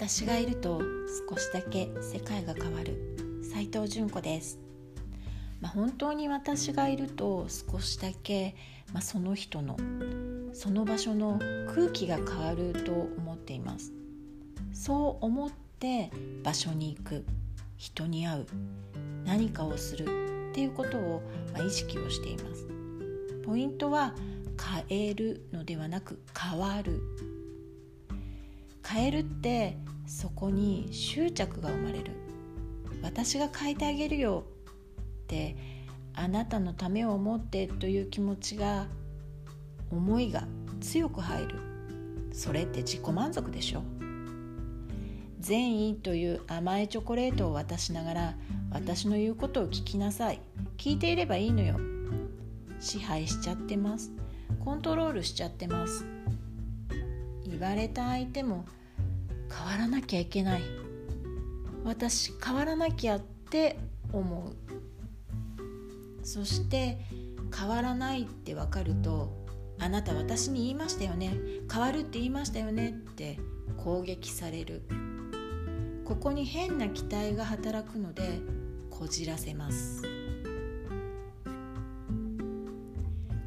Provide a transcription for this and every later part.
私がいると少しだけ世界が変わる。斉藤純子です、まあ、本当に私がいると少しだけ、まあ、その人のその場所の空気が変わると思っています。そう思って場所に行く。人に会う。何かをする。っていうことを、まあ、意識をしています。ポイントは変えるのではなく変わる。変えるってそこに執着が生まれる。私が変えてあげるよってあなたのためを思ってという気持ちが思いが強く入る。それって自己満足でしょ。善意という甘いチョコレートを渡しながら私の言うことを聞きなさい。聞いていればいいのよ。支配しちゃってます。コントロールしちゃってます。言われた相手も変わらなきゃいけない。私変わらなきゃって思う。そして変わらないって分かるとあなた私に言いましたよね。変わるって言いましたよね。って攻撃される。ここに変な期待が働くのでこじらせます。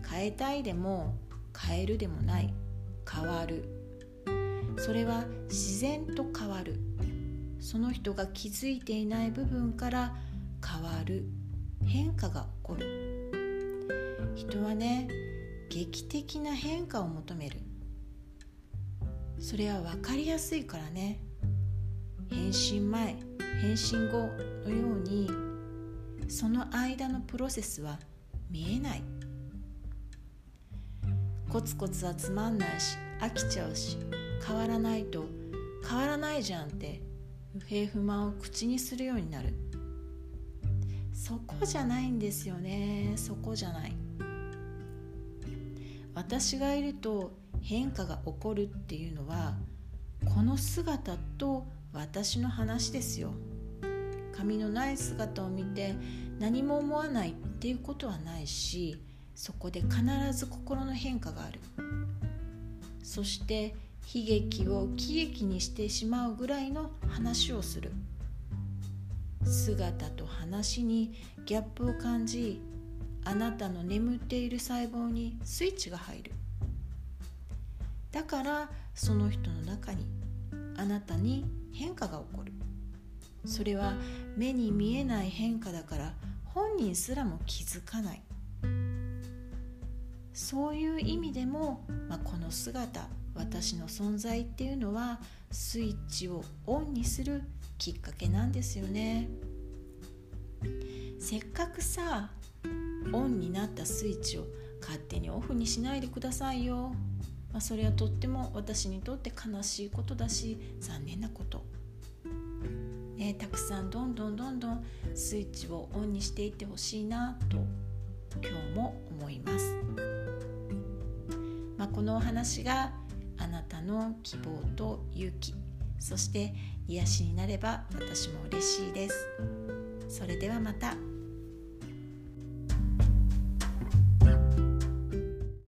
変えたいでも変えるでもない。変わる。それは自然と変わる。その人が気づいていない部分から変わる。変化が起こる。人はね劇的な変化を求める。それは分かりやすいからね。変身前変身後のようにその間のプロセスは見えない。コツコツはつまんないし飽きちゃうし。変わらないと変わらないじゃんって不平不満を口にするようになる。そこじゃないんですよね。そこじゃない。私がいると変化が起こるっていうのはこの姿と私の話ですよ。髪のない姿を見て何も思わないっていうことはないしそこで必ず心の変化がある。そして悲劇を喜劇にしてしまうぐらいの話をする。姿と話にギャップを感じあなたの眠っている細胞にスイッチが入る。だからその人の中にあなたに変化が起こる。それは目に見えない変化だから本人すらも気づかない。そういう意味でも、まあ、この姿私の存在っていうのはスイッチをオンにするきっかけなんですよね。せっかくさオンになったスイッチを勝手にオフにしないでくださいよ、まあ、それはとっても私にとって悲しいことだし残念なこと、ね、たくさんどんどんどんどんスイッチをオンにしていってほしいなと今日も思います、まあ、このお話がなたの希望と勇気そして癒しになれば私も嬉しいですそれではまた。